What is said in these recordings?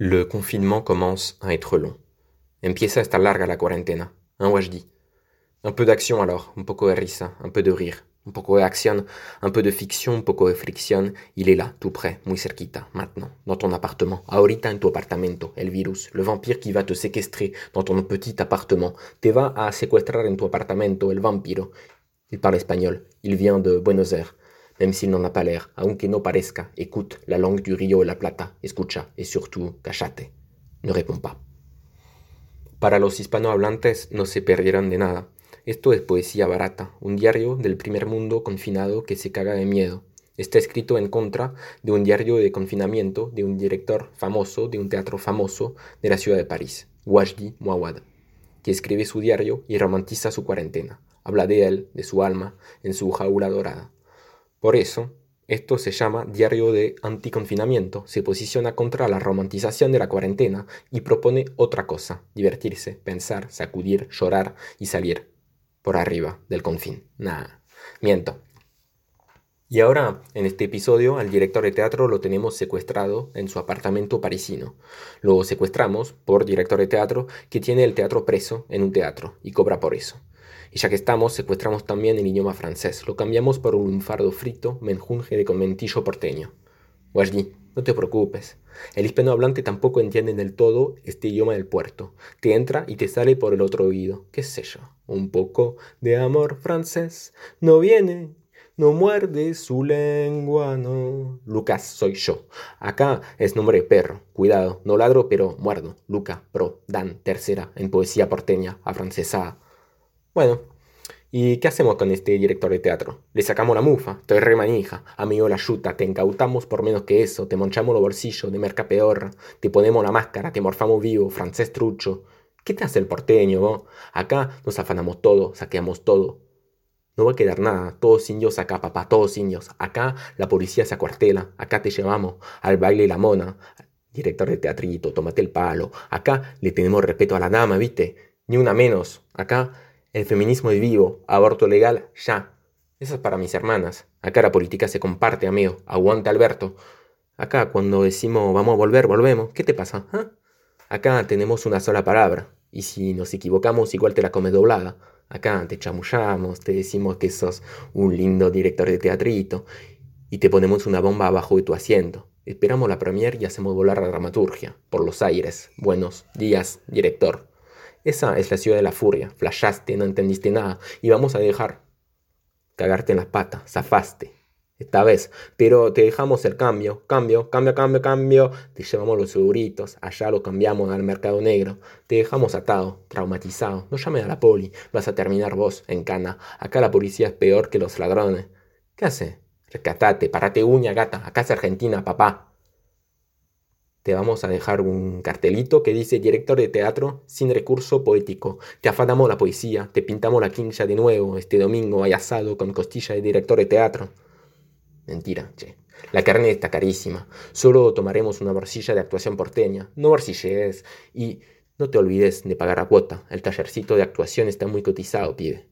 Le confinement commence à être long. Empieza a estar larga la cuarentena. Un wajdi. Un peu d'action alors, un poco de risa, un peu de rire, un poco de acción, un peu de fiction, un poco de fricción. Il est là, tout près, muy cerquita, maintenant, dans ton appartement. Ahorita en tu apartamento, el virus, le vampire qui va te séquestrer dans ton petit appartement. Te va a secuestrar en tu apartamento, el vampiro. Il parle espagnol. Il vient de Buenos Aires. Même s'il n'en a pas l'air, aunque no parezca, écoute la langue du Rio de la Plata, escucha, et surtout, cachate. Ne réponds pas. Para los hispanohablantes no se perdieron de nada. Esto es poesía barata, un diario del primer mundo confinado que se caga de miedo. Está escrito en contra de un diario de confinamiento de un director famoso de un teatro famoso de la ciudad de París, Wajdi Mouawad, que escribe su diario y romantiza su cuarentena. Habla de él, de su alma, en su jaula dorada. Por eso, esto se llama diario de anticonfinamiento, se posiciona contra la romantización de la cuarentena y propone otra cosa, divertirse, pensar, sacudir, llorar y salir por arriba del confín. Nada, miento. Y ahora, en este episodio, al director de teatro lo tenemos secuestrado en su apartamento parisino. Lo secuestramos por director de teatro que tiene el teatro preso en un teatro y cobra por eso. Y ya que estamos, secuestramos también el idioma francés. Lo cambiamos por un fardo frito menjunje de conventillo porteño. Wajdi, no te preocupes. El hispanohablante tampoco entiende del todo este idioma del puerto. Te entra y te sale por el otro oído. ¿Qué sé yo? Un poco de amor francés. No viene, no muerde su lengua, no. Lucas, soy yo. Acá es nombre de perro. Cuidado, no ladro, pero muerdo. Luca, pro, Dan, tercera, en poesía porteña, afrancesada. Bueno, ¿y qué hacemos con este director de teatro? Le sacamos la mufa, te remanija, amigo la yuta, te incautamos por menos que eso, te monchamos los bolsillos de merca peor, te ponemos la máscara, te morfamos vivo, francés trucho. ¿Qué te hace el porteño, vos? Acá nos afanamos todo, saqueamos todo. No va a quedar nada, todos indios acá, papá, todos indios. Acá la policía se acuartela, acá te llevamos al baile la mona. Director de teatrito, tómate el palo. Acá le tenemos respeto a la dama, ¿viste? Ni una menos. Acá el feminismo es vivo, aborto legal, ya. Eso es para mis hermanas. Acá la política se comparte, amigo. Aguante Alberto. Acá cuando decimos vamos a volver, volvemos. ¿Qué te pasa? ¿Ah? Acá tenemos una sola palabra. Y si nos equivocamos, igual te la comes doblada. Acá te chamullamos, te decimos que sos un lindo director de teatrito. Y te ponemos una bomba abajo de tu asiento. Esperamos la premier y hacemos volar la dramaturgia. Por los aires. Buenos días, director. Esa es la ciudad de la furia. Flashaste, no entendiste nada. Y vamos a dejar cagarte en las patas. Zafaste. Esta vez. Pero te dejamos el cambio. Cambio, cambio, cambio, cambio. Te llevamos los seguritos. Allá lo cambiamos al mercado negro. Te dejamos atado, traumatizado. No llames a la poli. Vas a terminar vos en cana. Acá la policía es peor que los ladrones. ¿Qué hace? Rescatate, parate uña, gata. Acá es Argentina, papá te vamos a dejar un cartelito que dice director de teatro sin recurso poético. Te afanamos la poesía, te pintamos la quincha de nuevo este domingo hay asado con costilla de director de teatro. Mentira, che. La carne está carísima. Solo tomaremos una bolsilla de actuación porteña. No bolsillees. Y no te olvides de pagar a cuota. El tallercito de actuación está muy cotizado, pibe.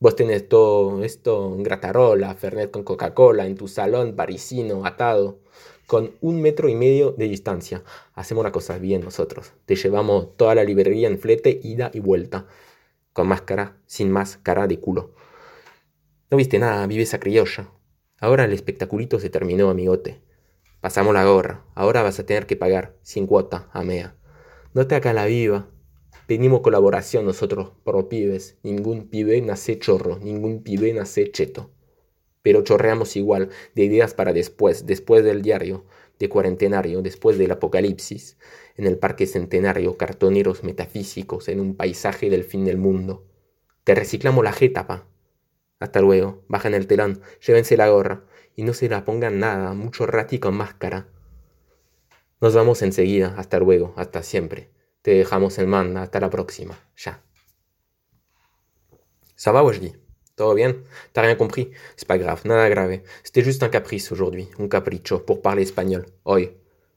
Vos tenés todo esto en gratarola, Fernet con Coca-Cola, en tu salón parisino, atado con un metro y medio de distancia. Hacemos las cosas bien nosotros. Te llevamos toda la librería en flete, ida y vuelta. Con máscara, sin más cara de culo. No viste nada, vive esa criolla. Ahora el espectaculito se terminó, amigote. Pasamos la gorra. Ahora vas a tener que pagar, sin cuota, amea. No te acá la viva. Pedimos colaboración nosotros, por pibes. Ningún pibe nace chorro, ningún pibe nace cheto pero chorreamos igual de ideas para después, después del diario, de cuarentenario, después del apocalipsis, en el parque centenario, cartoneros metafísicos, en un paisaje del fin del mundo. Te reciclamos la jeta, pa. Hasta luego, bajan el telón, llévense la gorra, y no se la pongan nada, mucho rati con máscara. Nos vamos enseguida, hasta luego, hasta siempre. Te dejamos en manda, hasta la próxima, ya. Va, Todo bien? T'as rien compris? C'est pas grave, nada grave. C'était juste un caprice aujourd'hui, un capricho, pour parler espagnol. Hoy.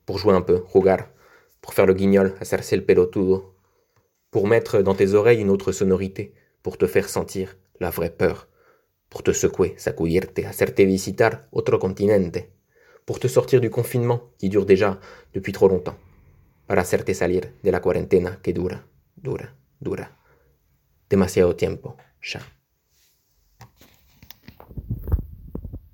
Pour jouer un peu, jugar. Pour faire le guignol, hacerse el pelotudo. Pour mettre dans tes oreilles une autre sonorité. Pour te faire sentir la vraie peur. Pour te secouer, sacudirte, hacerte visitar otro continente. Pour te sortir du confinement qui dure déjà depuis trop longtemps. para hacerte salir de la cuarentena que dura, dura, dura. Demasiado tiempo, ya.